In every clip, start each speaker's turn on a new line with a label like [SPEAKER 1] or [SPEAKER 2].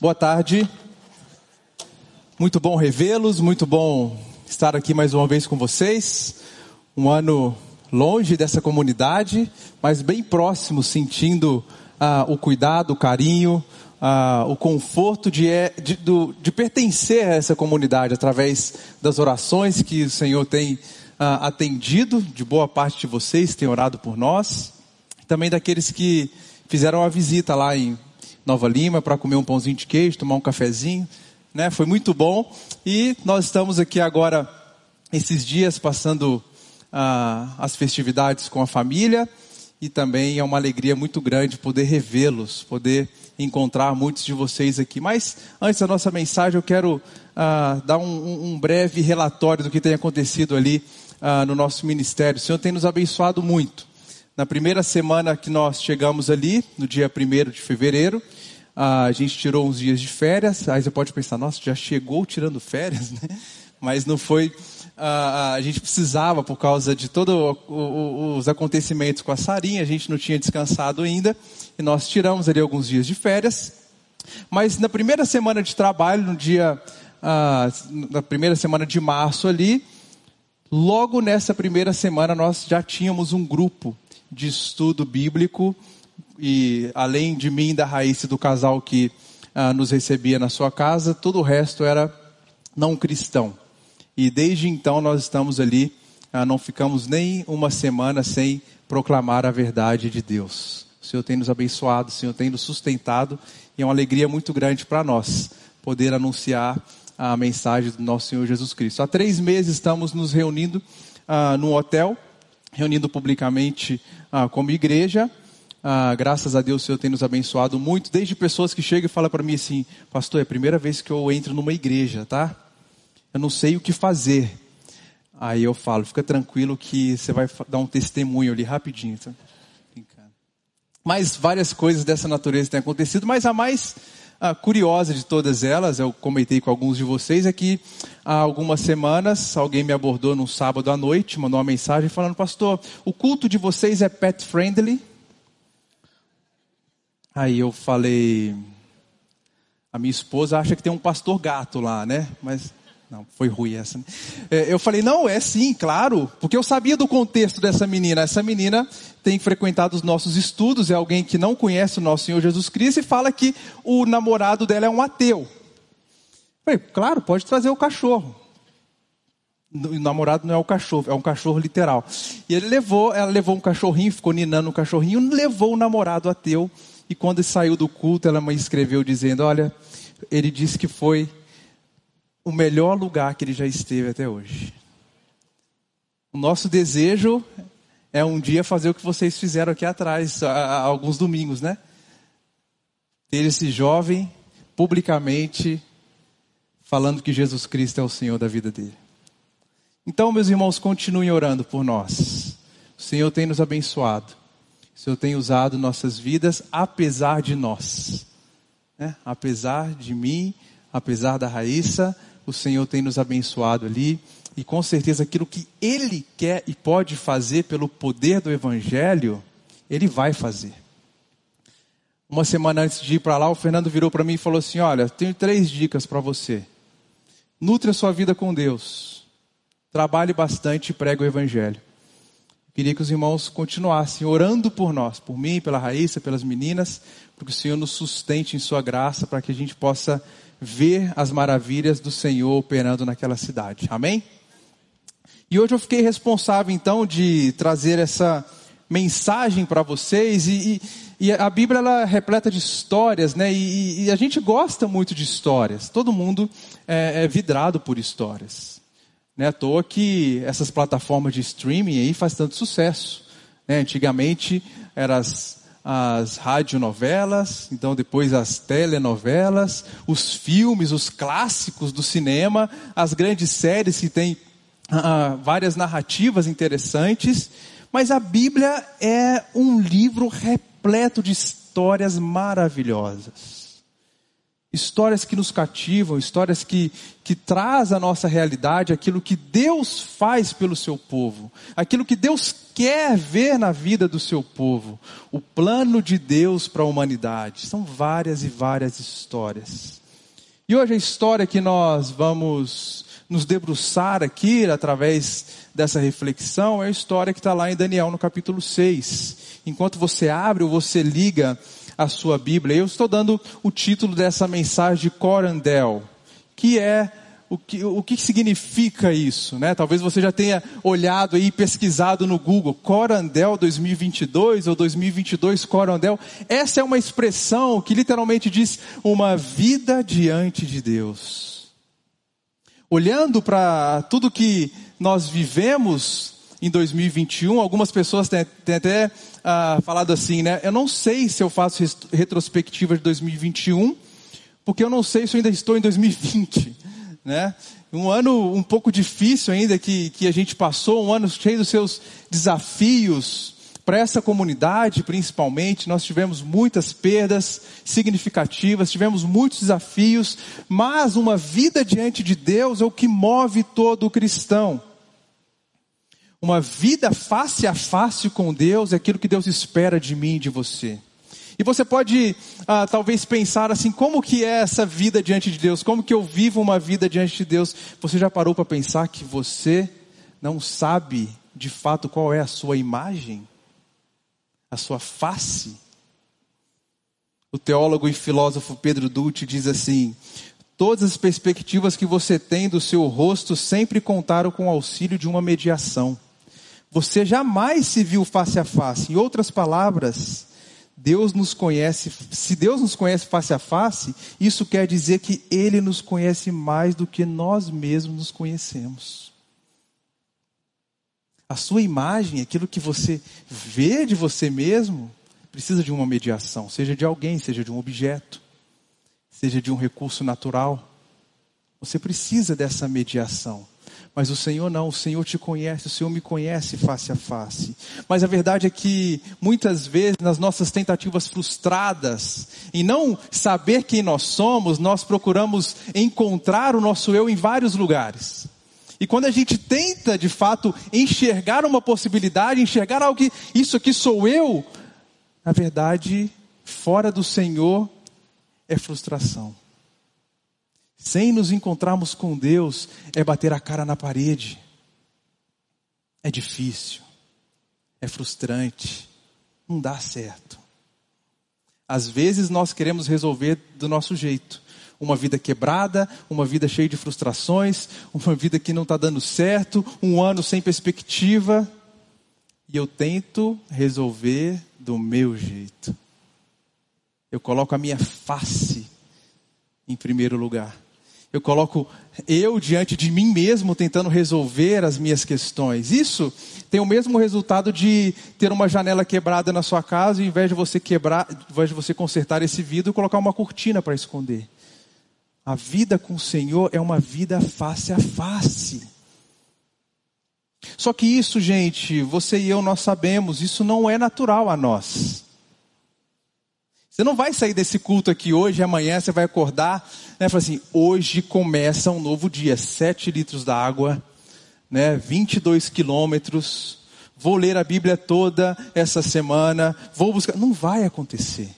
[SPEAKER 1] Boa tarde. Muito bom revê-los, muito bom estar aqui mais uma vez com vocês. Um ano longe dessa comunidade, mas bem próximo, sentindo ah, o cuidado, o carinho, ah, o conforto de, é, de, de, pertencer a essa comunidade através das orações que o Senhor tem ah, atendido, de boa parte de vocês, tem orado por nós, também daqueles que fizeram a visita lá em Nova Lima para comer um pãozinho de queijo, tomar um cafezinho, né? Foi muito bom e nós estamos aqui agora esses dias passando ah, as festividades com a família e também é uma alegria muito grande poder revê-los, poder encontrar muitos de vocês aqui. Mas antes da nossa mensagem, eu quero ah, dar um, um, breve relatório do que tem acontecido ali ah, no nosso ministério. O Senhor tem nos abençoado muito. Na primeira semana que nós chegamos ali, no dia 1 de fevereiro, a gente tirou uns dias de férias. Aí você pode pensar, nossa, já chegou tirando férias, né? Mas não foi. a gente precisava, por causa de todos os acontecimentos com a Sarinha, a gente não tinha descansado ainda. E nós tiramos ali alguns dias de férias. Mas na primeira semana de trabalho, no dia. na primeira semana de março ali, logo nessa primeira semana nós já tínhamos um grupo de estudo bíblico e além de mim da Raíssa do casal que ah, nos recebia na sua casa, todo o resto era não cristão. E desde então nós estamos ali, ah, não ficamos nem uma semana sem proclamar a verdade de Deus. O Senhor tem nos abençoado, o Senhor tem nos sustentado e é uma alegria muito grande para nós poder anunciar a mensagem do nosso Senhor Jesus Cristo. Há três meses estamos nos reunindo ah, num hotel, reunindo publicamente ah, como igreja. Ah, graças a Deus o Senhor tem nos abençoado muito, desde pessoas que chegam e falam para mim assim, pastor, é a primeira vez que eu entro numa igreja, tá? Eu não sei o que fazer. Aí eu falo, fica tranquilo que você vai dar um testemunho ali rapidinho. Tá? Mas várias coisas dessa natureza têm acontecido, mas a mais ah, curiosa de todas elas, eu comentei com alguns de vocês, é que há algumas semanas alguém me abordou num sábado à noite, mandou uma mensagem falando, pastor, o culto de vocês é pet friendly? Aí eu falei, a minha esposa acha que tem um pastor gato lá, né? Mas não, foi ruim essa. Né? Eu falei, não, é sim, claro, porque eu sabia do contexto dessa menina. Essa menina tem frequentado os nossos estudos, é alguém que não conhece o nosso Senhor Jesus Cristo e fala que o namorado dela é um ateu. Eu falei, claro, pode trazer o cachorro. O namorado não é o cachorro, é um cachorro literal. E ele levou, ela levou um cachorrinho, ficou ninando o cachorrinho, levou o namorado ateu. E quando ele saiu do culto, ela me escreveu dizendo: Olha, ele disse que foi o melhor lugar que ele já esteve até hoje. O nosso desejo é um dia fazer o que vocês fizeram aqui atrás, há, alguns domingos, né? Ter esse jovem publicamente falando que Jesus Cristo é o Senhor da vida dele. Então, meus irmãos, continuem orando por nós. O Senhor tem nos abençoado. O Senhor tem usado nossas vidas apesar de nós. Né? Apesar de mim, apesar da Raíssa, o Senhor tem nos abençoado ali. E com certeza aquilo que Ele quer e pode fazer pelo poder do Evangelho, Ele vai fazer. Uma semana antes de ir para lá, o Fernando virou para mim e falou assim: Olha, tenho três dicas para você. Nutre a sua vida com Deus. Trabalhe bastante e pregue o Evangelho. Queria que os irmãos continuassem orando por nós, por mim, pela Raíssa, pelas meninas, para que o Senhor nos sustente em Sua graça, para que a gente possa ver as maravilhas do Senhor operando naquela cidade. Amém? E hoje eu fiquei responsável então de trazer essa mensagem para vocês e, e, e, a Bíblia ela é repleta de histórias, né? E, e, a gente gosta muito de histórias. Todo mundo é, é vidrado por histórias. Não é à toa que essas plataformas de streaming aí faz tanto sucesso. Né? Antigamente eram as as radionovelas, então depois as telenovelas, os filmes, os clássicos do cinema, as grandes séries que têm uh, várias narrativas interessantes, mas a Bíblia é um livro repleto de histórias maravilhosas. Histórias que nos cativam, histórias que, que traz à nossa realidade aquilo que Deus faz pelo seu povo, aquilo que Deus quer ver na vida do seu povo, o plano de Deus para a humanidade. São várias e várias histórias. E hoje a história que nós vamos nos debruçar aqui através dessa reflexão é a história que está lá em Daniel no capítulo 6. Enquanto você abre ou você liga a sua Bíblia. Eu estou dando o título dessa mensagem de Corandel, que é o que, o que significa isso, né? Talvez você já tenha olhado e pesquisado no Google, Corandel 2022 ou 2022 Corandel. Essa é uma expressão que literalmente diz uma vida diante de Deus. Olhando para tudo que nós vivemos em 2021, algumas pessoas têm, têm até ah, falado assim, né? Eu não sei se eu faço retrospectiva de 2021, porque eu não sei se eu ainda estou em 2020, né? Um ano um pouco difícil ainda que, que a gente passou, um ano cheio dos seus desafios, para essa comunidade, principalmente, nós tivemos muitas perdas significativas, tivemos muitos desafios, mas uma vida diante de Deus é o que move todo cristão. Uma vida face a face com Deus é aquilo que Deus espera de mim e de você. E você pode ah, talvez pensar assim, como que é essa vida diante de Deus? Como que eu vivo uma vida diante de Deus? Você já parou para pensar que você não sabe de fato qual é a sua imagem? A sua face? O teólogo e filósofo Pedro Dutti diz assim: Todas as perspectivas que você tem do seu rosto sempre contaram com o auxílio de uma mediação. Você jamais se viu face a face. Em outras palavras, Deus nos conhece, se Deus nos conhece face a face, isso quer dizer que Ele nos conhece mais do que nós mesmos nos conhecemos. A sua imagem, aquilo que você vê de você mesmo, precisa de uma mediação, seja de alguém, seja de um objeto, seja de um recurso natural. Você precisa dessa mediação. Mas o Senhor não, o Senhor te conhece, o Senhor me conhece face a face. Mas a verdade é que muitas vezes nas nossas tentativas frustradas em não saber quem nós somos, nós procuramos encontrar o nosso eu em vários lugares. E quando a gente tenta de fato enxergar uma possibilidade, enxergar algo que isso aqui sou eu, na verdade, fora do Senhor é frustração. Sem nos encontrarmos com Deus, é bater a cara na parede. É difícil. É frustrante. Não dá certo. Às vezes nós queremos resolver do nosso jeito. Uma vida quebrada, uma vida cheia de frustrações, uma vida que não está dando certo, um ano sem perspectiva. E eu tento resolver do meu jeito. Eu coloco a minha face em primeiro lugar. Eu coloco eu diante de mim mesmo tentando resolver as minhas questões. Isso tem o mesmo resultado de ter uma janela quebrada na sua casa e, ao invés de você quebrar, ao invés de você consertar esse vidro, colocar uma cortina para esconder. A vida com o Senhor é uma vida face a face. Só que isso, gente, você e eu nós sabemos, isso não é natural a nós. Você não vai sair desse culto aqui hoje, amanhã você vai acordar, né? Falar assim, hoje começa um novo dia, 7 litros d'água, né? 22 quilômetros, vou ler a Bíblia toda essa semana, vou buscar. Não vai acontecer.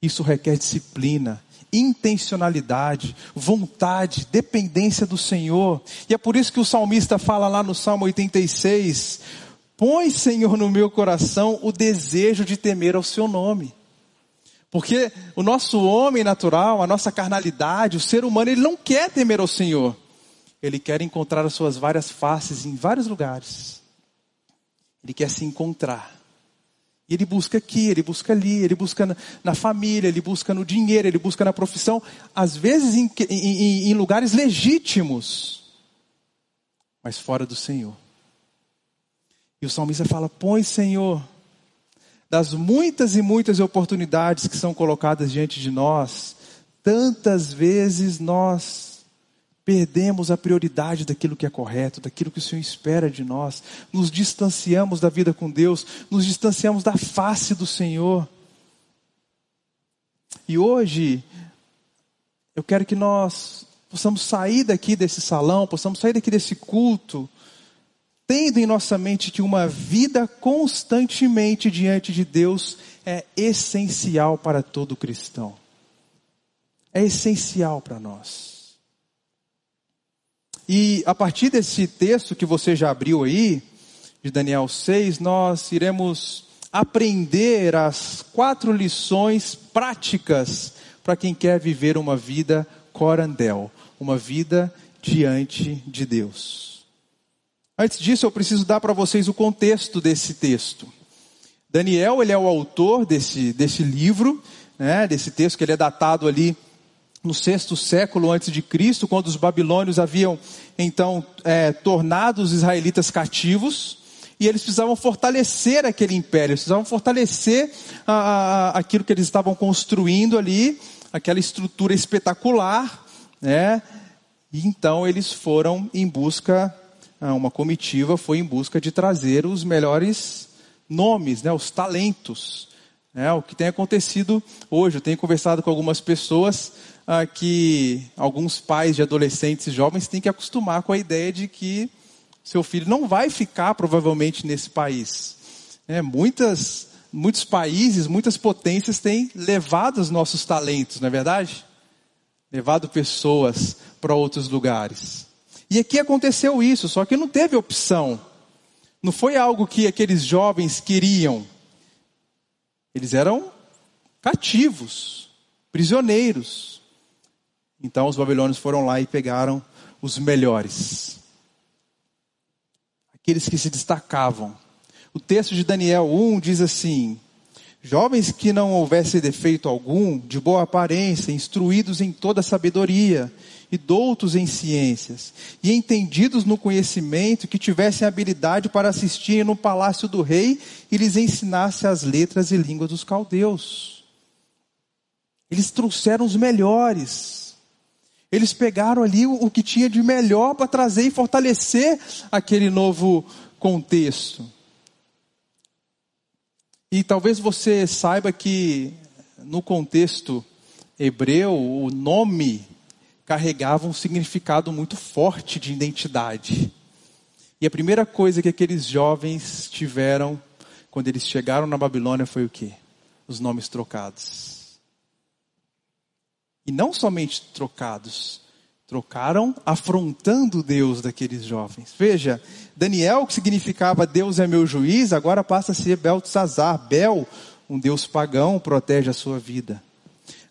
[SPEAKER 1] Isso requer disciplina, intencionalidade, vontade, dependência do Senhor. E é por isso que o salmista fala lá no Salmo 86: Põe, Senhor, no meu coração o desejo de temer ao seu nome. Porque o nosso homem natural, a nossa carnalidade, o ser humano, ele não quer temer ao Senhor. Ele quer encontrar as suas várias faces em vários lugares. Ele quer se encontrar. E ele busca aqui, ele busca ali, ele busca na, na família, ele busca no dinheiro, ele busca na profissão, às vezes em, em, em lugares legítimos, mas fora do Senhor. E o salmista fala: Põe, Senhor, das muitas e muitas oportunidades que são colocadas diante de nós, tantas vezes nós perdemos a prioridade daquilo que é correto, daquilo que o Senhor espera de nós, nos distanciamos da vida com Deus, nos distanciamos da face do Senhor. E hoje, eu quero que nós possamos sair daqui desse salão, possamos sair daqui desse culto, tendo em nossa mente que uma vida constantemente diante de Deus é essencial para todo cristão. É essencial para nós. E a partir desse texto que você já abriu aí, de Daniel 6, nós iremos aprender as quatro lições práticas para quem quer viver uma vida corandel, uma vida diante de Deus. Antes disso, eu preciso dar para vocês o contexto desse texto. Daniel, ele é o autor desse, desse livro, né, desse texto que ele é datado ali no sexto século antes de Cristo, quando os babilônios haviam então é, tornado os israelitas cativos e eles precisavam fortalecer aquele império, precisavam fortalecer a, a, aquilo que eles estavam construindo ali, aquela estrutura espetacular, né? E então eles foram em busca, uma comitiva foi em busca de trazer os melhores nomes, né? Os talentos, né? O que tem acontecido hoje, eu tenho conversado com algumas pessoas ah, que alguns pais de adolescentes e jovens têm que acostumar com a ideia de que seu filho não vai ficar provavelmente nesse país. É, muitas, muitos países, muitas potências têm levado os nossos talentos, não é verdade? Levado pessoas para outros lugares. E aqui aconteceu isso, só que não teve opção. Não foi algo que aqueles jovens queriam. Eles eram cativos, prisioneiros. Então os babilônios foram lá e pegaram os melhores aqueles que se destacavam. O texto de Daniel 1 diz assim: Jovens que não houvesse defeito algum, de boa aparência, instruídos em toda sabedoria, e doutos em ciências, e entendidos no conhecimento, que tivessem habilidade para assistir no palácio do rei e lhes ensinasse as letras e línguas dos caldeus. Eles trouxeram os melhores. Eles pegaram ali o, que tinha de melhor para trazer e fortalecer aquele novo contexto. E talvez você saiba que no contexto hebreu, o nome carregava um significado muito forte de identidade. E a primeira coisa que aqueles jovens tiveram quando eles chegaram na Babilônia foi o quê? Os nomes trocados. E não somente trocados, trocaram afrontando Deus daqueles jovens. Veja, Daniel, que significava Deus é meu juiz, agora passa a ser Beltzazar. Bel, um Deus pagão, protege a sua vida.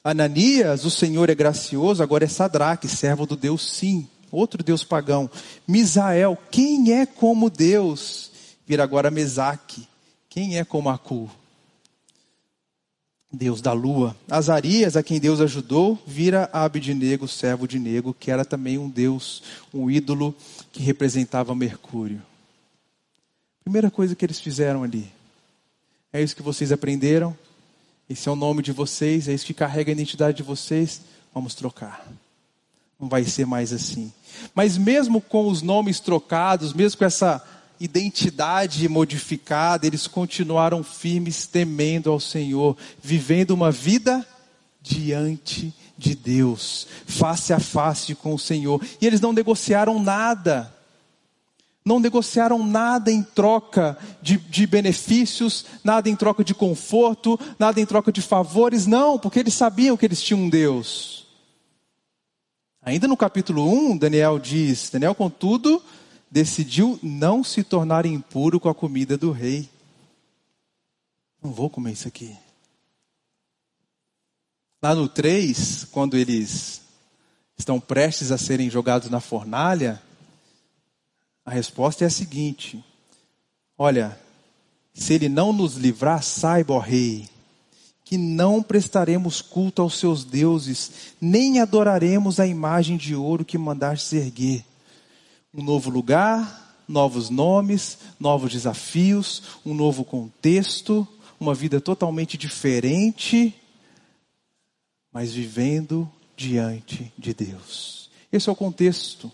[SPEAKER 1] Ananias, o Senhor é gracioso, agora é Sadraque, servo do Deus sim, outro Deus pagão. Misael, quem é como Deus? Vira agora Mesaque, quem é como Acu? Deus da lua. Azarias, a quem Deus ajudou, vira Abidnego, servo de Nego, que era também um deus, um ídolo que representava Mercúrio. Primeira coisa que eles fizeram ali. É isso que vocês aprenderam. Esse é o nome de vocês, é isso que carrega a identidade de vocês. Vamos trocar. Não vai ser mais assim. Mas mesmo com os nomes trocados, mesmo com essa identidade modificada, eles continuaram firmes, temendo ao Senhor, vivendo uma vida diante de Deus, face a face com o Senhor. E eles não negociaram nada. Não negociaram nada em troca de, de, benefícios, nada em troca de conforto, nada em troca de favores, não, porque eles sabiam que eles tinham um Deus. Ainda no capítulo 1, Daniel diz: Daniel, contudo, decidiu não se tornar impuro com a comida do rei. Não vou comer isso aqui. Lá no 3, quando eles estão prestes a serem jogados na fornalha, a resposta é a seguinte: Olha, se ele não nos livrar, saiba, ó rei, que não prestaremos culto aos seus deuses, nem adoraremos a imagem de ouro que mandaste erguer um novo lugar, novos nomes, novos desafios, um novo contexto, uma vida totalmente diferente, mas vivendo diante de Deus. Esse é o contexto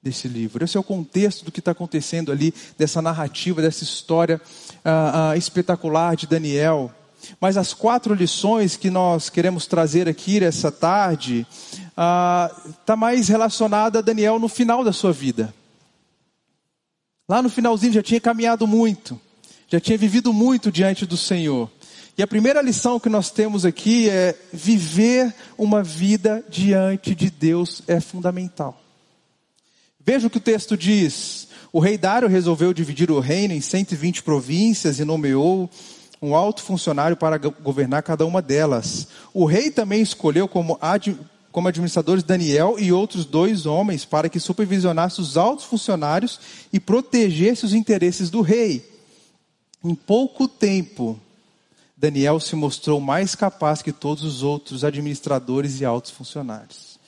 [SPEAKER 1] desse livro. Esse é o contexto do que está acontecendo ali, dessa narrativa, dessa história uh, uh, espetacular de Daniel. Mas as quatro lições que nós queremos trazer aqui essa tarde, está mais relacionada a Daniel no final da sua vida. Lá no finalzinho já tinha caminhado muito, já tinha vivido muito diante do Senhor. E a primeira lição que nós temos aqui é viver uma vida diante de Deus é fundamental. Veja o que o texto diz. O rei Dário resolveu dividir o reino em 120 províncias e nomeou um alto funcionário para governar cada uma delas. O rei também escolheu como, como administradores Daniel e outros dois homens para que supervisionassem os altos funcionários e protegesse os interesses do rei. Em pouco tempo, Daniel se mostrou mais capaz que todos os outros administradores e altos funcionários.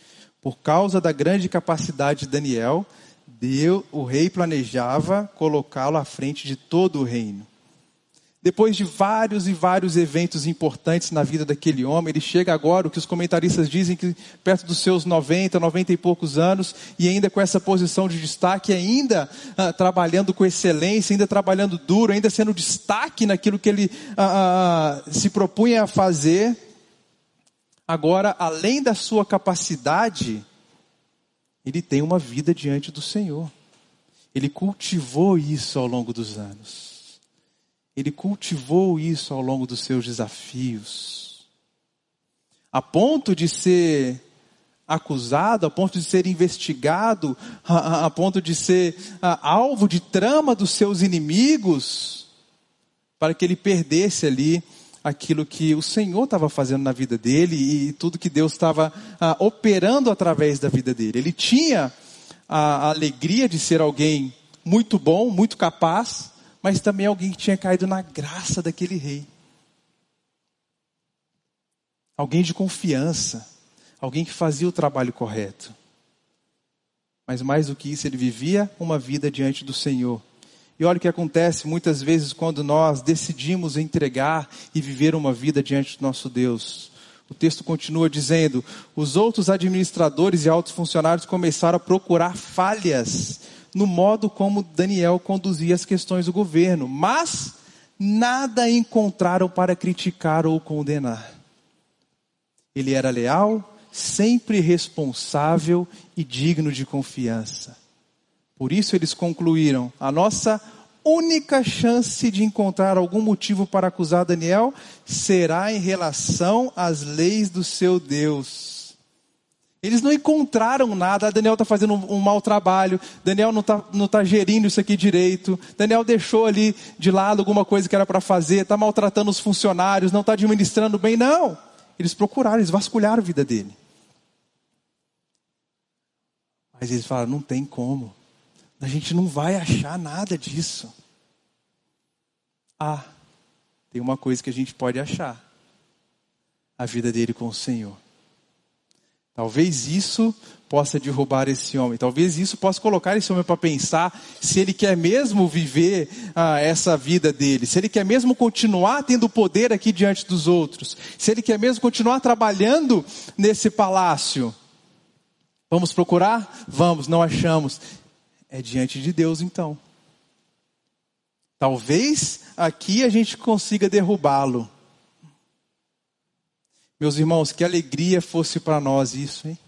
[SPEAKER 1] Por causa da grande capacidade de Daniel, Deus, o rei planejava colocá-lo à frente de todo o reino. Depois de vários e vários eventos importantes na vida daquele homem, ele chega agora, o que os comentaristas dizem que perto dos seus 90, 90 e poucos anos, e ainda com essa posição de destaque, ainda ah, trabalhando com excelência, ainda trabalhando duro, ainda sendo destaque naquilo que ele ah, ah, se propunha a fazer. Agora, além da sua capacidade, ele tem uma vida diante do Senhor. Ele cultivou isso ao longo dos anos. Ele cultivou isso ao longo dos seus desafios. A ponto de ser acusado, a ponto de ser investigado, a, a ponto de ser a, alvo de trama dos seus inimigos, para que ele perdesse ali aquilo que o Senhor estava fazendo na vida dele e tudo que Deus estava operando através da vida dele. Ele tinha a alegria de ser alguém muito bom, muito capaz, mas também alguém que tinha caído na graça daquele rei. Alguém de confiança, alguém que fazia o trabalho correto. Mas mais do que isso, ele vivia uma vida diante do Senhor. E olha o que acontece muitas vezes quando nós decidimos entregar e viver uma vida diante do nosso Deus. O texto continua dizendo: os outros administradores e altos funcionários começaram a procurar falhas no modo como Daniel conduzia as questões do governo, mas nada encontraram para criticar ou condenar. Ele era leal, sempre responsável e digno de confiança. Por isso eles concluíram: a nossa única chance de encontrar algum motivo para acusar Daniel será em relação às leis do seu Deus. Eles não encontraram nada. Daniel está fazendo um, um, mau trabalho. Daniel não está não tá gerindo isso aqui direito. Daniel deixou ali de lado alguma coisa que era para fazer. Está maltratando os funcionários. Não está administrando bem. Não. Eles procuraram, eles vasculharam a vida dele. Mas eles falaram: não tem como. A gente não vai achar nada disso. Ah, tem uma coisa que a gente pode achar: a vida dele com o Senhor. Talvez isso possa derrubar esse homem. Talvez isso possa colocar esse homem para pensar se ele quer mesmo viver ah, essa vida dele, se ele quer mesmo continuar tendo poder aqui diante dos outros, se ele quer mesmo continuar trabalhando nesse palácio. Vamos procurar? Vamos, não achamos. É diante de Deus então. Talvez aqui a gente consiga derrubá-lo. Meus irmãos, que alegria fosse para nós isso, hein?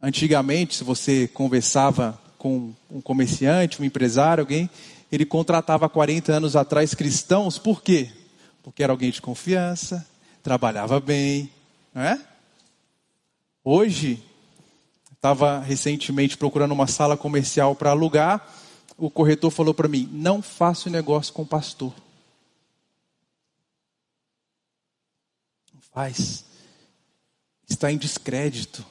[SPEAKER 1] Antigamente, se você conversava com um comerciante, um empresário, alguém, ele contratava 40 anos atrás cristãos, por quê? Porque era alguém de confiança, trabalhava bem, não é? Hoje, estava recentemente procurando uma sala comercial para alugar, o corretor falou para mim: não faço negócio com pastor. Paz, está em descrédito.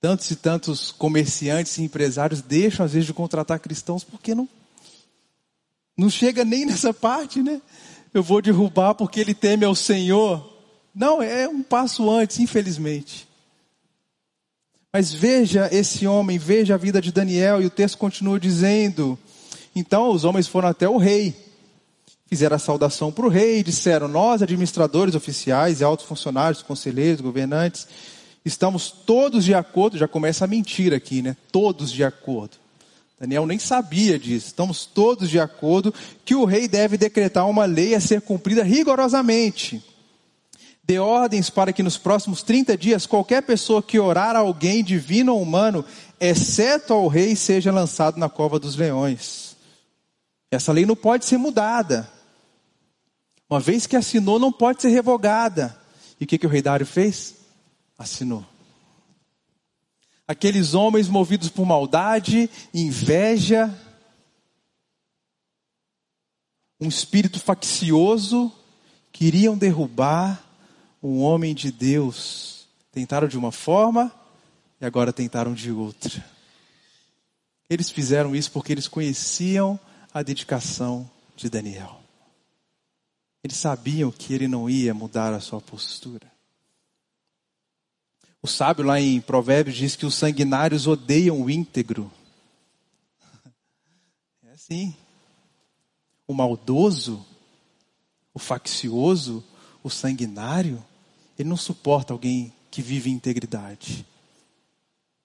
[SPEAKER 1] Tantos e tantos comerciantes e empresários deixam às vezes de contratar cristãos porque não não chega nem nessa parte, né? Eu vou derrubar porque ele teme ao Senhor. Não, é um passo antes, infelizmente. Mas veja esse homem, veja a vida de Daniel, e o texto continua dizendo: então os homens foram até o rei fizeram a saudação para o rei e disseram: Nós, administradores, oficiais e altos funcionários, conselheiros, governantes, estamos todos de acordo. Já começa a mentir aqui, né? Todos de acordo. Daniel nem sabia disso. Estamos todos de acordo que o rei deve decretar uma lei a ser cumprida rigorosamente. Dê ordens para que nos próximos 30 dias qualquer pessoa que orar a alguém, divino ou humano, exceto ao rei, seja lançado na cova dos leões. Essa lei não pode ser mudada. Uma vez que assinou, não pode ser revogada. E o que, que o rei Dário fez? Assinou. Aqueles homens movidos por maldade, inveja, um espírito faccioso, queriam derrubar um homem de Deus. Tentaram de uma forma e agora tentaram de outra. Eles fizeram isso porque eles conheciam a dedicação de Daniel. Eles sabiam que ele não ia mudar a sua postura. O sábio lá em Provérbios diz que os sanguinários odeiam o íntegro. É assim. O maldoso, o faccioso, o sanguinário, ele não suporta alguém que vive em integridade.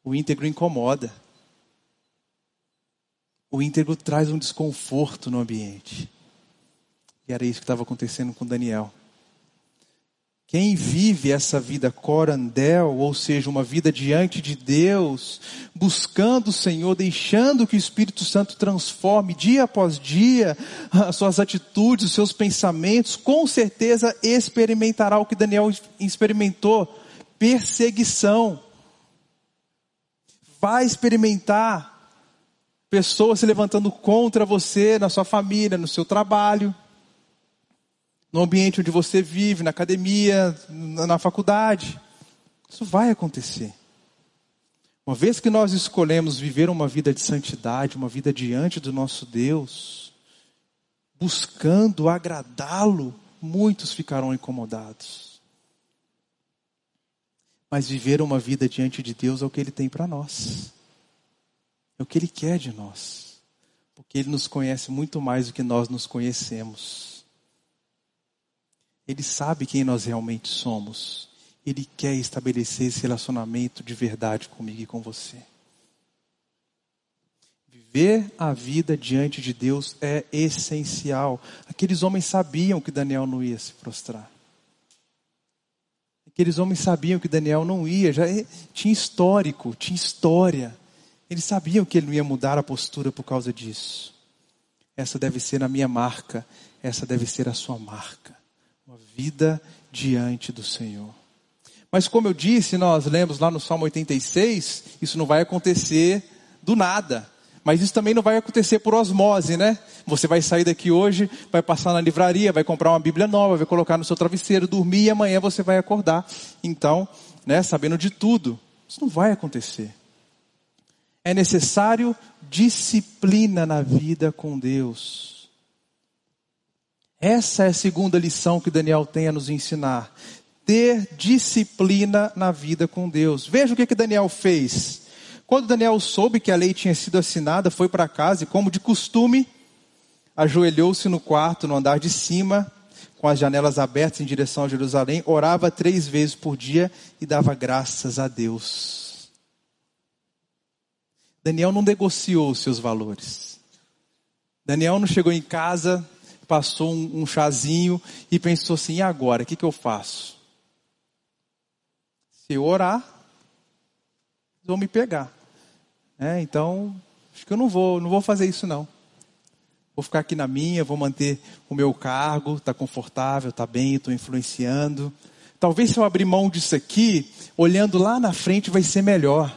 [SPEAKER 1] O íntegro incomoda. O íntegro traz um desconforto no ambiente. E era isso que estava acontecendo com Daniel. Quem vive essa vida corandel, ou seja, uma vida diante de Deus, buscando o Senhor, deixando que o Espírito Santo transforme dia após dia as suas atitudes, os seus pensamentos, com certeza experimentará o que Daniel experimentou: perseguição. Vai experimentar pessoas se levantando contra você, na sua família, no seu trabalho no ambiente onde você vive, na academia, na faculdade. Isso vai acontecer. Uma vez que nós escolhemos viver uma vida de santidade, uma vida diante do nosso Deus, buscando agradá-lo, muitos ficarão incomodados. Mas viver uma vida diante de Deus é o que Ele tem para nós, é o que Ele quer de nós, porque Ele nos conhece muito mais do que nós nos conhecemos. Ele sabe quem nós realmente somos. Ele quer estabelecer esse relacionamento de verdade comigo e com você. Viver a vida diante de Deus é essencial. Aqueles homens sabiam que Daniel não ia se prostrar. Aqueles homens sabiam que Daniel não ia, já tinha histórico, tinha história. Eles sabiam que ele não ia mudar a postura por causa disso. Essa deve ser a minha marca, essa deve ser a sua marca vida diante do Senhor. Mas como eu disse, nós lemos lá no Salmo 86, isso não vai acontecer do nada. Mas isso também não vai acontecer por osmose, né? Você vai sair daqui hoje, vai passar na livraria, vai comprar uma Bíblia nova, vai colocar no seu travesseiro, dormir e amanhã você vai acordar. Então, né, sabendo de tudo. Isso não vai acontecer. É necessário disciplina na vida com Deus. Essa é a segunda lição que Daniel tem a nos ensinar. Ter disciplina na vida com Deus. Veja o que, que Daniel fez. Quando Daniel soube que a lei tinha sido assinada, foi para casa e, como de costume, ajoelhou-se no quarto, no andar de cima, com as janelas abertas em direção a Jerusalém, orava três vezes por dia e dava graças a Deus. Daniel não negociou os seus valores. Daniel não chegou em casa passou um, um chazinho e pensou assim: e agora? O que, que eu faço? Se eu orar, vão me pegar. É, então, acho que eu não vou, não vou fazer isso não. Vou ficar aqui na minha, vou manter o meu cargo, está confortável, está bem, estou influenciando. Talvez se eu abrir mão disso aqui, olhando lá na frente vai ser melhor.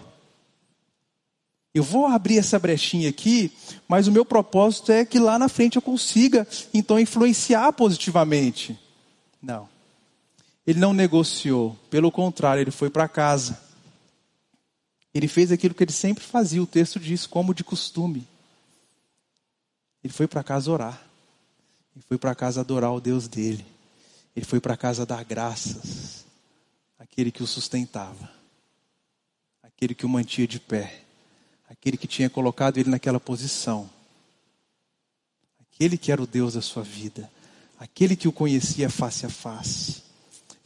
[SPEAKER 1] Eu vou abrir essa brechinha aqui, mas o meu propósito é que lá na frente eu consiga, então, influenciar positivamente. Não. Ele não negociou, pelo contrário, ele foi para casa. Ele fez aquilo que ele sempre fazia, o texto diz, como de costume. Ele foi para casa orar. Ele foi para casa adorar o Deus dele. Ele foi para casa dar graças àquele que o sustentava, aquele que o mantinha de pé aquele que tinha colocado ele naquela posição, aquele que era o Deus da sua vida, aquele que o conhecia face a face.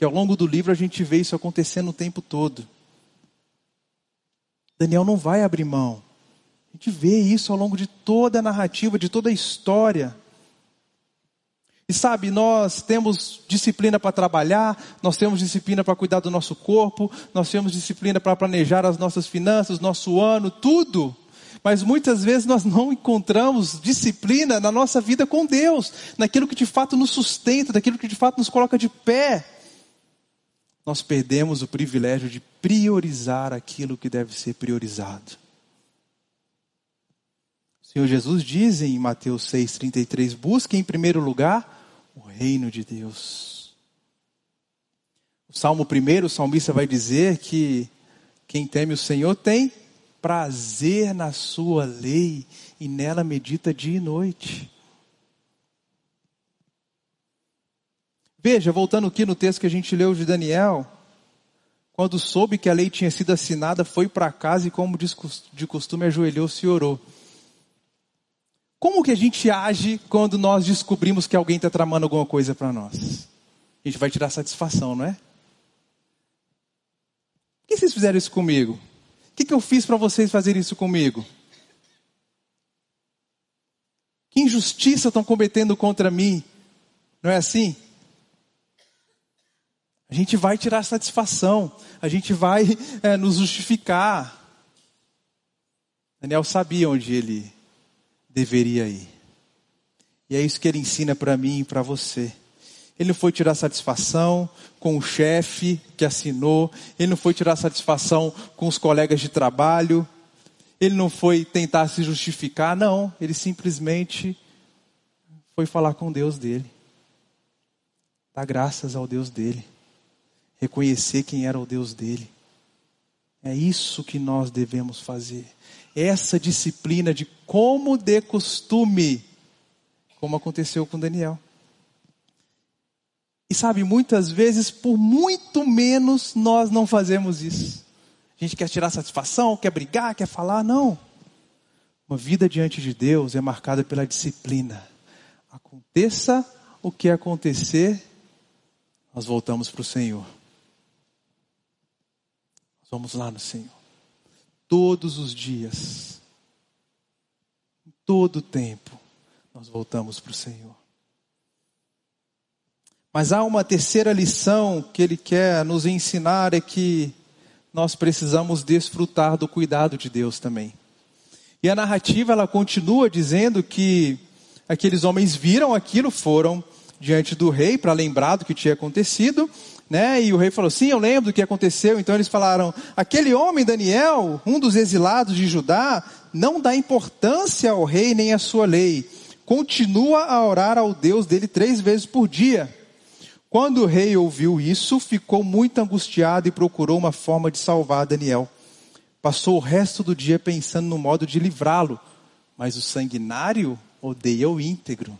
[SPEAKER 1] E ao longo do livro a gente vê isso acontecendo o tempo todo. Daniel não vai abrir mão. A gente vê isso ao longo de toda a narrativa, de toda a história. E sabe, nós temos disciplina para trabalhar, nós temos disciplina para cuidar do nosso corpo, nós temos disciplina para planejar as nossas finanças, nosso ano, tudo. Mas muitas vezes nós não encontramos disciplina na nossa vida com Deus, naquilo que de fato nos sustenta, naquilo que de fato nos coloca de pé. Nós perdemos o privilégio de priorizar aquilo que deve ser priorizado. O Senhor Jesus diz em Mateus 6,33: busque em primeiro lugar o reino de Deus. O Salmo 1, o salmista vai dizer que quem teme o Senhor tem prazer na sua lei e nela medita dia e noite. Veja, voltando aqui no texto que a gente leu de Daniel, quando soube que a lei tinha sido assinada, foi para casa e, como de costume, ajoelhou-se e orou. Como que a gente age quando nós descobrimos que alguém está tramando alguma coisa para nós? A gente vai tirar satisfação, não é? Por que vocês fizeram isso comigo? O que, que eu fiz para vocês fazerem isso comigo? Que injustiça estão cometendo contra mim? Não é assim? A gente vai tirar satisfação, a gente vai é, nos justificar. Daniel sabia onde ele deveria ir. E é isso que ele ensina para mim e para você. Ele não foi tirar satisfação com o chefe que assinou, ele não foi tirar satisfação com os colegas de trabalho, ele não foi tentar se justificar, não, ele simplesmente foi falar com Deus dele. Dar graças ao Deus dele. Reconhecer quem era o Deus dele. É isso que nós devemos fazer essa disciplina de como de costume, como aconteceu com Daniel. E sabe, muitas vezes, por muito menos, nós não fazemos isso. A gente quer tirar satisfação, quer brigar, quer falar, não. Uma vida diante de Deus é marcada pela disciplina. Aconteça o que acontecer, nós voltamos para o Senhor. Nós vamos lá no Senhor todos os dias, em todo o tempo, nós voltamos para o Senhor. Mas há uma terceira lição que ele quer nos ensinar é que nós precisamos desfrutar do cuidado de Deus também. E a narrativa ela continua dizendo que aqueles homens viram aquilo, foram diante do rei para lembrar do que tinha acontecido, né? E o rei falou: Sim, eu lembro do que aconteceu. Então eles falaram: Aquele homem, Daniel, um dos exilados de Judá, não dá importância ao rei nem à sua lei. Continua a orar ao Deus dele três vezes por dia. Quando o rei ouviu isso, ficou muito angustiado e procurou uma forma de salvar Daniel. Passou o resto do dia pensando no modo de livrá-lo, mas o sanguinário odeia o íntegro.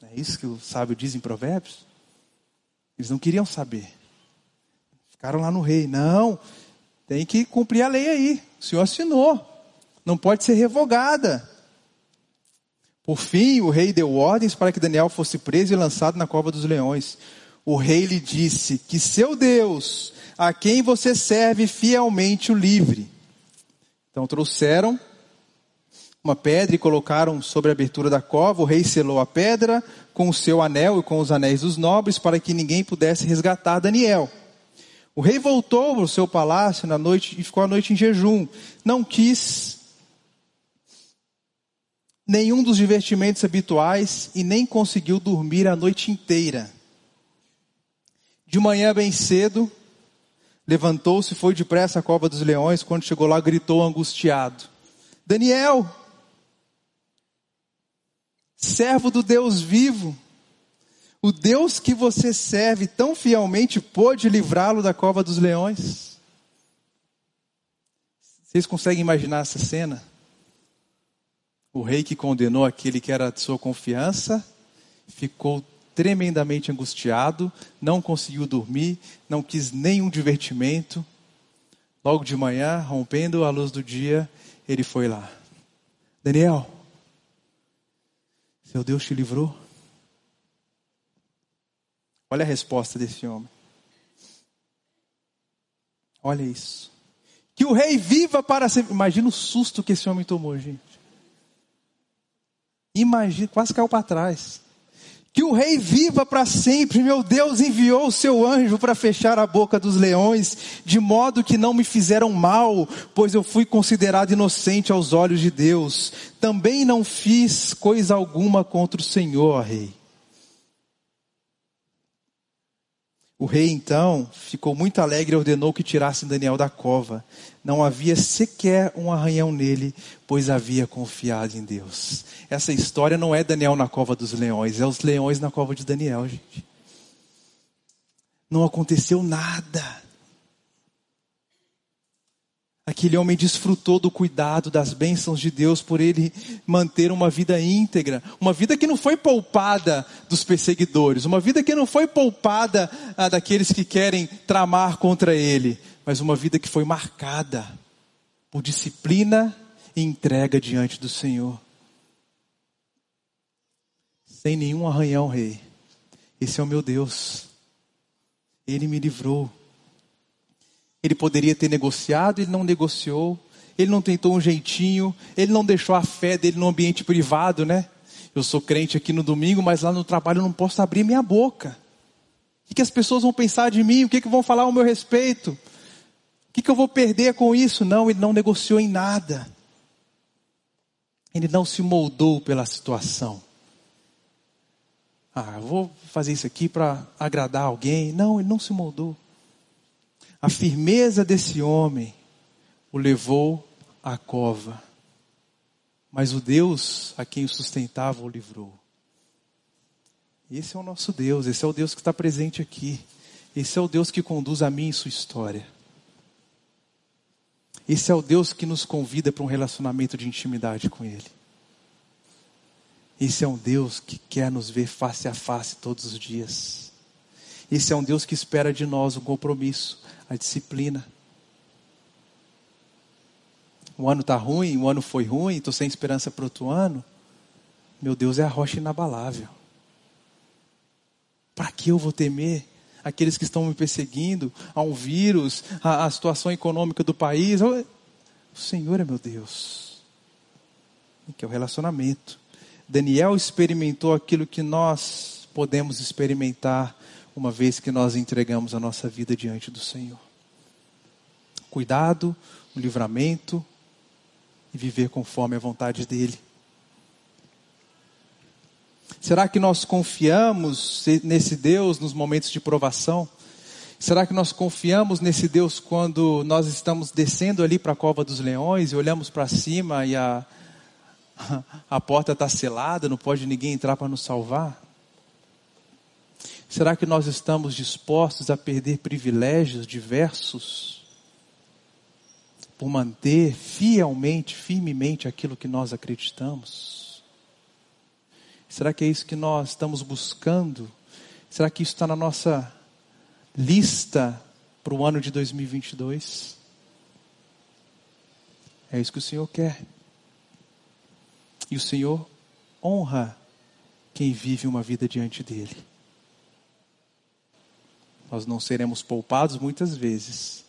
[SPEAKER 1] É isso que o sábio diz em Provérbios? Eles não queriam saber. Ficaram lá no rei. Não, tem que cumprir a lei aí. O senhor assinou. Não pode ser revogada. Por fim, o rei deu ordens para que Daniel fosse preso e lançado na cova dos leões. O rei lhe disse que seu Deus, a quem você serve fielmente, o livre. Então trouxeram uma pedra e colocaram sobre a abertura da cova. O rei selou a pedra com o seu anel e com os anéis dos nobres para que ninguém pudesse resgatar Daniel. O rei voltou ao seu palácio na noite e ficou a noite em jejum. Não quis nenhum dos divertimentos habituais e nem conseguiu dormir a noite inteira. De manhã bem cedo, levantou-se e foi depressa à cova dos leões. Quando chegou lá, gritou angustiado: Daniel, servo do Deus vivo, o Deus que você serve tão fielmente pôde livrá-lo da cova dos leões? Vocês conseguem imaginar essa cena? O rei que condenou aquele que era de sua confiança ficou tremendamente angustiado, não conseguiu dormir, não quis nenhum divertimento. Logo de manhã, rompendo a luz do dia, ele foi lá. Daniel, seu Deus te livrou? Olha a resposta desse homem. Olha isso. Que o rei viva para sempre. Imagina o susto que esse homem tomou, gente. Imagina, quase caiu para trás. Que o rei viva para sempre. Meu Deus enviou o seu anjo para fechar a boca dos leões, de modo que não me fizeram mal, pois eu fui considerado inocente aos olhos de Deus. Também não fiz coisa alguma contra o Senhor, rei. O rei então ficou muito alegre e ordenou que tirassem Daniel da cova. Não havia sequer um arranhão nele, pois havia confiado em Deus. Essa história não é Daniel na cova dos leões, é os leões na cova de Daniel, gente. Não aconteceu nada. Aquele homem desfrutou do cuidado, das bênçãos de Deus por ele manter uma vida íntegra, uma vida que não foi poupada dos perseguidores, uma vida que não foi poupada ah, daqueles que querem tramar contra ele, mas uma vida que foi marcada por disciplina e entrega diante do Senhor. Sem nenhum arranhão, rei. Esse é o meu Deus. Ele me livrou. Ele poderia ter negociado, ele não negociou. Ele não tentou um jeitinho, ele não deixou a fé dele no ambiente privado, né? Eu sou crente aqui no domingo, mas lá no trabalho eu não posso abrir minha boca. O que as pessoas vão pensar de mim? O que, que vão falar ao meu respeito? O que, que eu vou perder com isso? Não, ele não negociou em nada. Ele não se moldou pela situação. Ah, eu vou fazer isso aqui para agradar alguém. Não, ele não se moldou. A firmeza desse homem o levou à cova. Mas o Deus a quem o sustentava o livrou. Esse é o nosso Deus, esse é o Deus que está presente aqui. Esse é o Deus que conduz a mim em sua história. Esse é o Deus que nos convida para um relacionamento de intimidade com Ele. Esse é um Deus que quer nos ver face a face todos os dias. Esse é um Deus que espera de nós um compromisso, a disciplina. O ano está ruim, o ano foi ruim, estou sem esperança para outro ano. Meu Deus é a rocha inabalável. Para que eu vou temer aqueles que estão me perseguindo, a um vírus, a, a situação econômica do país? O Senhor é meu Deus. Que é o relacionamento. Daniel experimentou aquilo que nós podemos experimentar uma vez que nós entregamos a nossa vida diante do Senhor. Cuidado, o livramento e viver conforme a vontade dEle. Será que nós confiamos nesse Deus nos momentos de provação? Será que nós confiamos nesse Deus quando nós estamos descendo ali para a cova dos leões e olhamos para cima e a, a porta está selada, não pode ninguém entrar para nos salvar? Será que nós estamos dispostos a perder privilégios diversos por manter fielmente, firmemente aquilo que nós acreditamos? Será que é isso que nós estamos buscando? Será que isso está na nossa lista para o ano de 2022? É isso que o Senhor quer. E o Senhor honra quem vive uma vida diante dEle. Nós não seremos poupados muitas vezes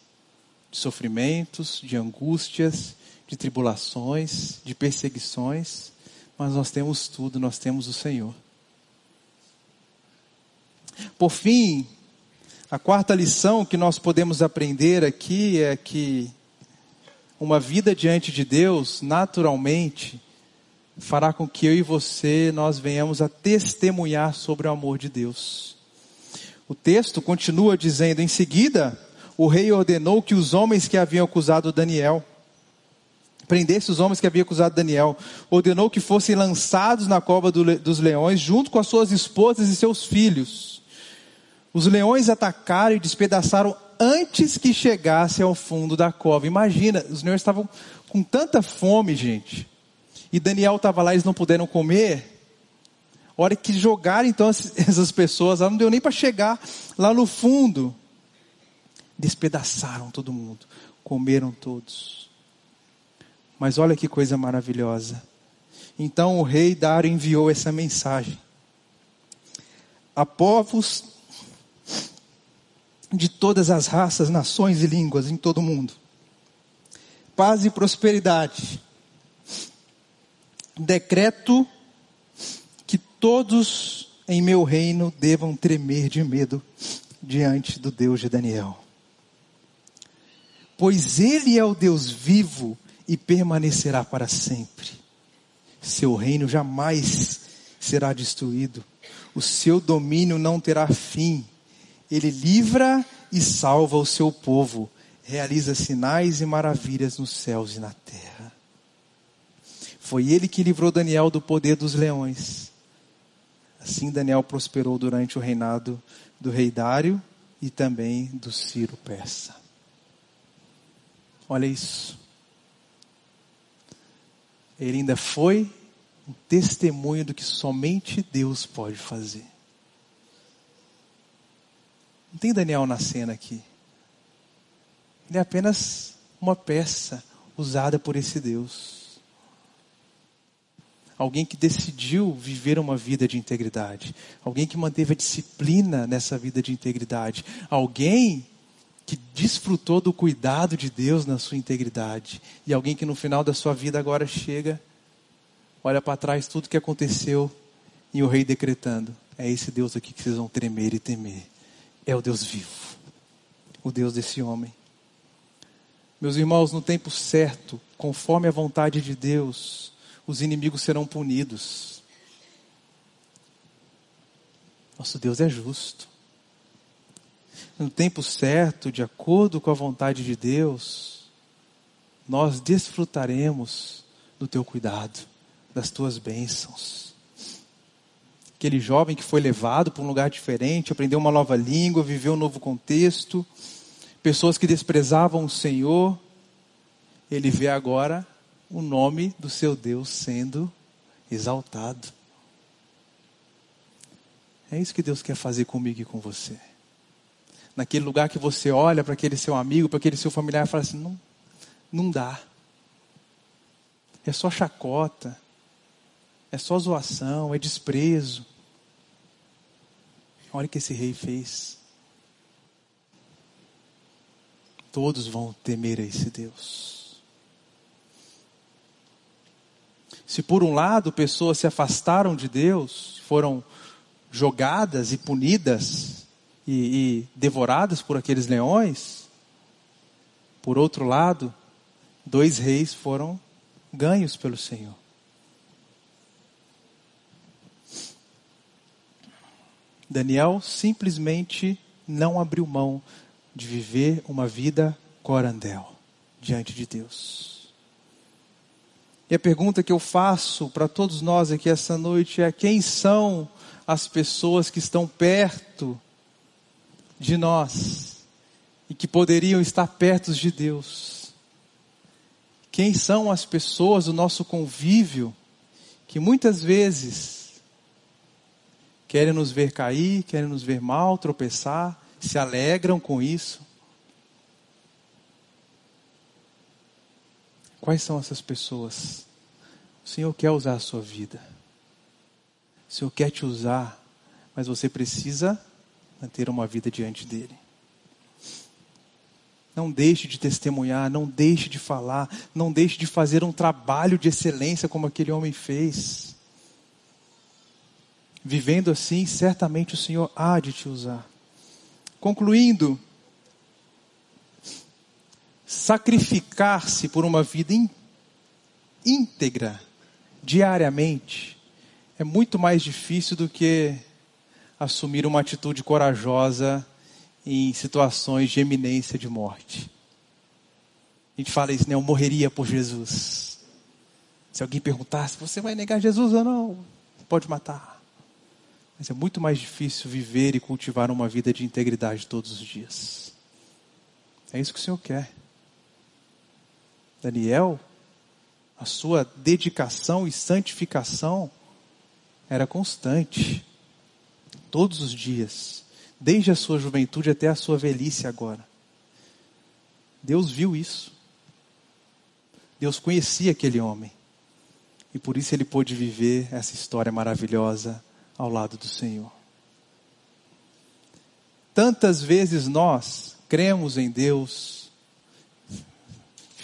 [SPEAKER 1] de sofrimentos, de angústias, de tribulações, de perseguições, mas nós temos tudo, nós temos o Senhor. Por fim, a quarta lição que nós podemos aprender aqui é que uma vida diante de Deus, naturalmente, fará com que eu e você nós venhamos a testemunhar sobre o amor de Deus. O texto continua dizendo: em seguida, o rei ordenou que os homens que haviam acusado Daniel, prendesse os homens que haviam acusado Daniel, ordenou que fossem lançados na cova do, dos leões, junto com as suas esposas e seus filhos. Os leões atacaram e despedaçaram antes que chegasse ao fundo da cova. Imagina, os leões estavam com tanta fome, gente. E Daniel estava lá, eles não puderam comer. A hora que jogaram então essas pessoas, ela não deu nem para chegar lá no fundo. Despedaçaram todo mundo, comeram todos. Mas olha que coisa maravilhosa. Então o rei Dário enviou essa mensagem a povos de todas as raças, nações e línguas em todo o mundo. Paz e prosperidade. Decreto todos em meu reino devam tremer de medo diante do Deus de Daniel. Pois ele é o Deus vivo e permanecerá para sempre. Seu reino jamais será destruído, o seu domínio não terá fim. Ele livra e salva o seu povo, realiza sinais e maravilhas nos céus e na terra. Foi ele que livrou Daniel do poder dos leões. Assim Daniel prosperou durante o reinado do rei Dário e também do Ciro Persa. Olha isso. Ele ainda foi um testemunho do que somente Deus pode fazer. Não tem Daniel na cena aqui. Ele é apenas uma peça usada por esse Deus. Alguém que decidiu viver uma vida de integridade. Alguém que manteve a disciplina nessa vida de integridade. Alguém que desfrutou do cuidado de Deus na sua integridade. E alguém que no final da sua vida agora chega, olha para trás tudo que aconteceu e o rei decretando: é esse Deus aqui que vocês vão tremer e temer. É o Deus vivo. O Deus desse homem. Meus irmãos, no tempo certo, conforme a vontade de Deus, os inimigos serão punidos. Nosso Deus é justo no tempo certo, de acordo com a vontade de Deus, nós desfrutaremos do teu cuidado, das tuas bênçãos. Aquele jovem que foi levado para um lugar diferente, aprendeu uma nova língua, viveu um novo contexto, pessoas que desprezavam o Senhor, ele vê agora o nome do seu Deus sendo exaltado. É isso que Deus quer fazer comigo e com você naquele lugar que você olha para aquele seu amigo, para aquele seu familiar e fala assim: não, não dá. É só chacota, é só zoação, é desprezo. Olha o que esse rei fez. Todos vão temer a esse Deus. Se por um lado pessoas se afastaram de Deus, foram jogadas e punidas, e, e devoradas por aqueles leões, por outro lado, dois reis foram ganhos pelo Senhor. Daniel simplesmente não abriu mão de viver uma vida corandel diante de Deus. E a pergunta que eu faço para todos nós aqui essa noite é: quem são as pessoas que estão perto de nós e que poderiam estar perto de Deus. Quem são as pessoas do nosso convívio que muitas vezes querem nos ver cair, querem nos ver mal, tropeçar, se alegram com isso? Quais são essas pessoas? O Senhor quer usar a sua vida. O Senhor quer te usar, mas você precisa ter uma vida diante dele. Não deixe de testemunhar, não deixe de falar, não deixe de fazer um trabalho de excelência como aquele homem fez. Vivendo assim, certamente o Senhor há de te usar. Concluindo, sacrificar-se por uma vida íntegra, diariamente, é muito mais difícil do que assumir uma atitude corajosa em situações de eminência de morte. A gente fala isso, né? Eu morreria por Jesus. Se alguém perguntasse, você vai negar Jesus ou não? Pode matar. Mas é muito mais difícil viver e cultivar uma vida de integridade todos os dias. É isso que o Senhor quer. Daniel, a sua dedicação e santificação era constante todos os dias, desde a sua juventude até a sua velhice agora. Deus viu isso. Deus conhecia aquele homem. E por isso ele pôde viver essa história maravilhosa ao lado do Senhor. Tantas vezes nós cremos em Deus,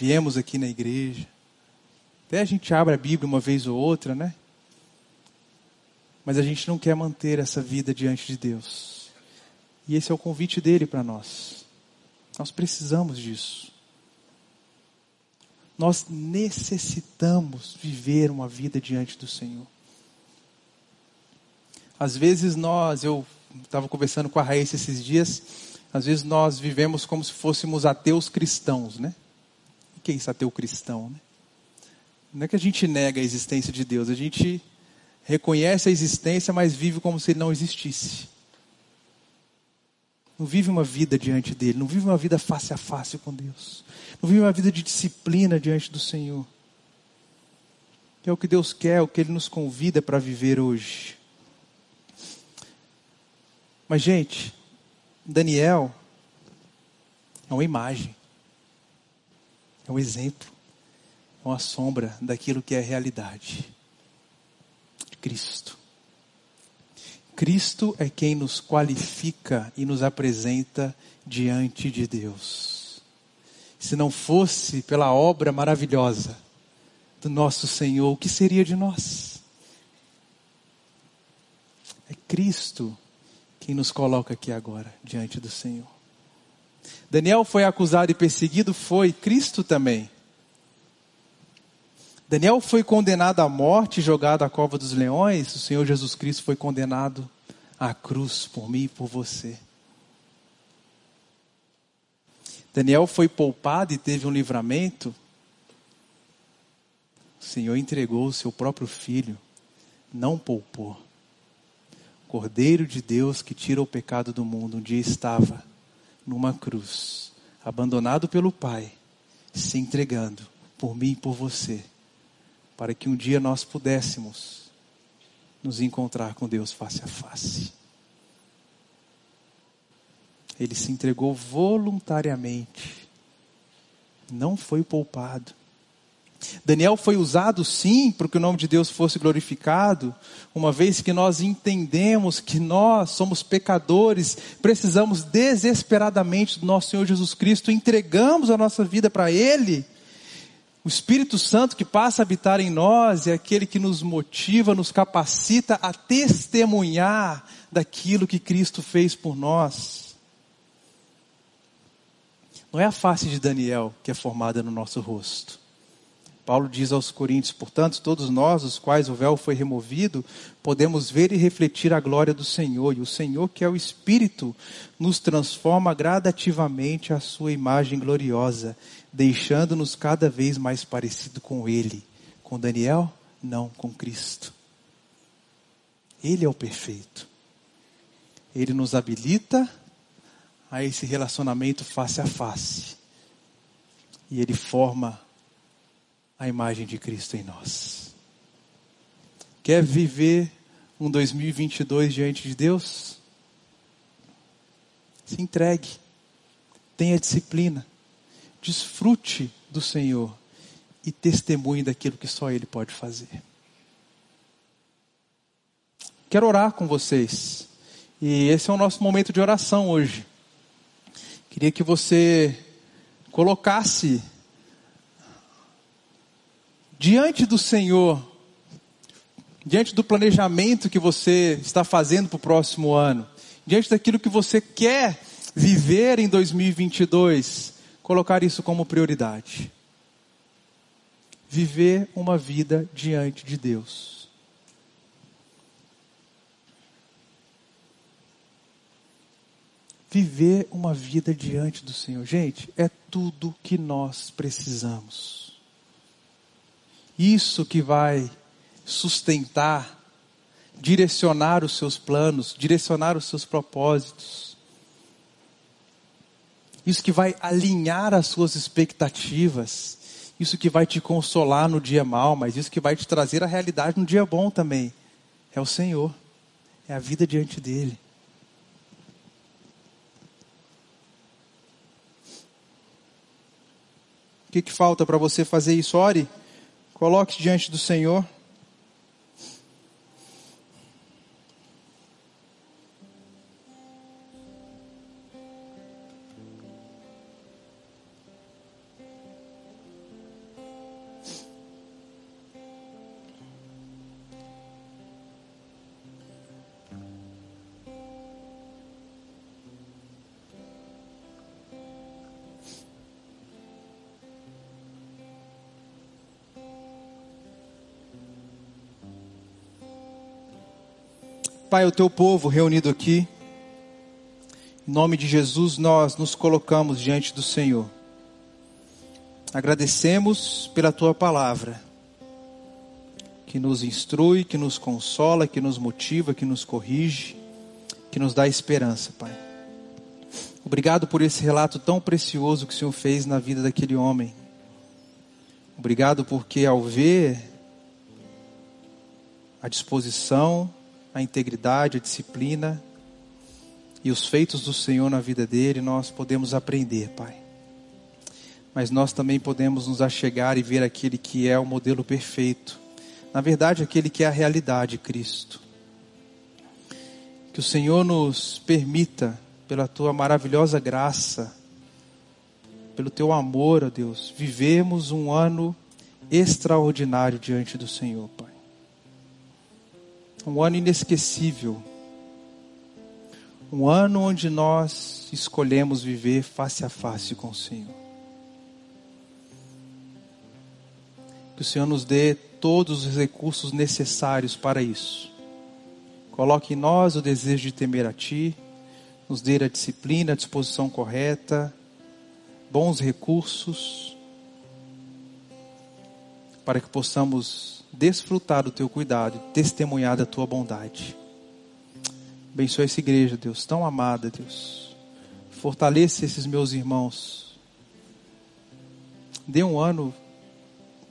[SPEAKER 1] viemos aqui na igreja, até a gente abre a Bíblia uma vez ou outra, né? mas a gente não quer manter essa vida diante de Deus. E esse é o convite dele para nós. Nós precisamos disso. Nós necessitamos viver uma vida diante do Senhor. Às vezes nós, eu estava conversando com a Raíssa esses dias, às vezes nós vivemos como se fôssemos ateus cristãos, né? O que é isso, ateu cristão, né? Não é que a gente nega a existência de Deus, a gente reconhece a existência, mas vive como se ele não existisse. Não vive uma vida diante dele, não vive uma vida face a face com Deus. Não vive uma vida de disciplina diante do Senhor. Que é o que Deus quer, o que ele nos convida para viver hoje. Mas, gente, Daniel é uma imagem, é um exemplo, é uma sombra daquilo que é a realidade de Cristo. Cristo é quem nos qualifica e nos apresenta diante de Deus. Se não fosse pela obra maravilhosa do nosso Senhor, o que seria de nós? É Cristo quem nos coloca aqui agora diante do Senhor. Daniel foi acusado e perseguido, foi Cristo também. Daniel foi condenado à morte, jogado à cova dos leões. O Senhor Jesus Cristo foi condenado à cruz por mim e por você. Daniel foi poupado e teve um livramento. O Senhor entregou o seu próprio filho, não poupou. Cordeiro de Deus que tira o pecado do mundo, um dia estava numa cruz, abandonado pelo Pai, se entregando por mim e por você, para que um dia nós pudéssemos nos encontrar com Deus face a face. Ele se entregou voluntariamente, não foi poupado. Daniel foi usado sim para que o nome de Deus fosse glorificado, uma vez que nós entendemos que nós somos pecadores, precisamos desesperadamente do nosso Senhor Jesus Cristo, entregamos a nossa vida para Ele. O Espírito Santo que passa a habitar em nós é aquele que nos motiva, nos capacita a testemunhar daquilo que Cristo fez por nós. Não é a face de Daniel que é formada no nosso rosto Paulo diz aos Coríntios: portanto, todos nós, os quais o véu foi removido, podemos ver e refletir a glória do Senhor. E o Senhor, que é o Espírito, nos transforma gradativamente à sua imagem gloriosa, deixando-nos cada vez mais parecido com Ele. Com Daniel? Não, com Cristo. Ele é o perfeito. Ele nos habilita a esse relacionamento face a face. E ele forma a imagem de Cristo em nós. Quer viver um 2022 diante de Deus? Se entregue, tenha disciplina, desfrute do Senhor e testemunhe daquilo que só Ele pode fazer. Quero orar com vocês. E esse é o nosso momento de oração hoje. Queria que você colocasse diante do Senhor, diante do planejamento que você está fazendo para o próximo ano, diante daquilo que você quer viver em 2022, colocar isso como prioridade. Viver uma vida diante de Deus. Viver uma vida diante do Senhor. Gente, é tudo que nós precisamos. Isso que vai sustentar, direcionar os seus planos, direcionar os seus propósitos. Isso que vai alinhar as suas expectativas. Isso que vai te consolar no dia mal, mas isso que vai te trazer a realidade no dia bom também. É o Senhor. É a vida diante dele. O que, que falta para você fazer isso? Ore. Coloque-se diante do Senhor. Pai, o teu povo reunido aqui, em nome de Jesus, nós nos colocamos diante do Senhor. Agradecemos pela tua palavra, que nos instrui, que nos consola, que nos motiva, que nos corrige, que nos dá esperança, Pai. Obrigado por esse relato tão precioso que o Senhor fez na vida daquele homem. Obrigado porque ao ver a disposição, a integridade, a disciplina e os feitos do Senhor na vida dele, nós podemos aprender, Pai. Mas nós também podemos nos achegar e ver aquele que é o modelo perfeito. Na verdade, aquele que é a realidade, Cristo. Que o Senhor nos permita, pela tua maravilhosa graça, pelo teu amor, ó Deus, vivemos um ano extraordinário diante do Senhor, Pai um ano inesquecível, um ano onde nós escolhemos viver face a face com o Senhor. Que o Senhor nos dê todos os recursos necessários para isso. Coloque em nós o desejo de temer a Ti, nos dê a disciplina, a disposição correta, bons recursos, para que possamos desfrutar do teu cuidado testemunhar da tua bondade. Abençoa essa igreja, Deus, tão amada, Deus. Fortaleça esses meus irmãos. Dê um ano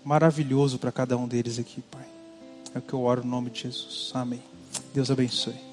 [SPEAKER 1] maravilhoso para cada um deles aqui, Pai. É o que eu oro no nome de Jesus. Amém. Deus abençoe.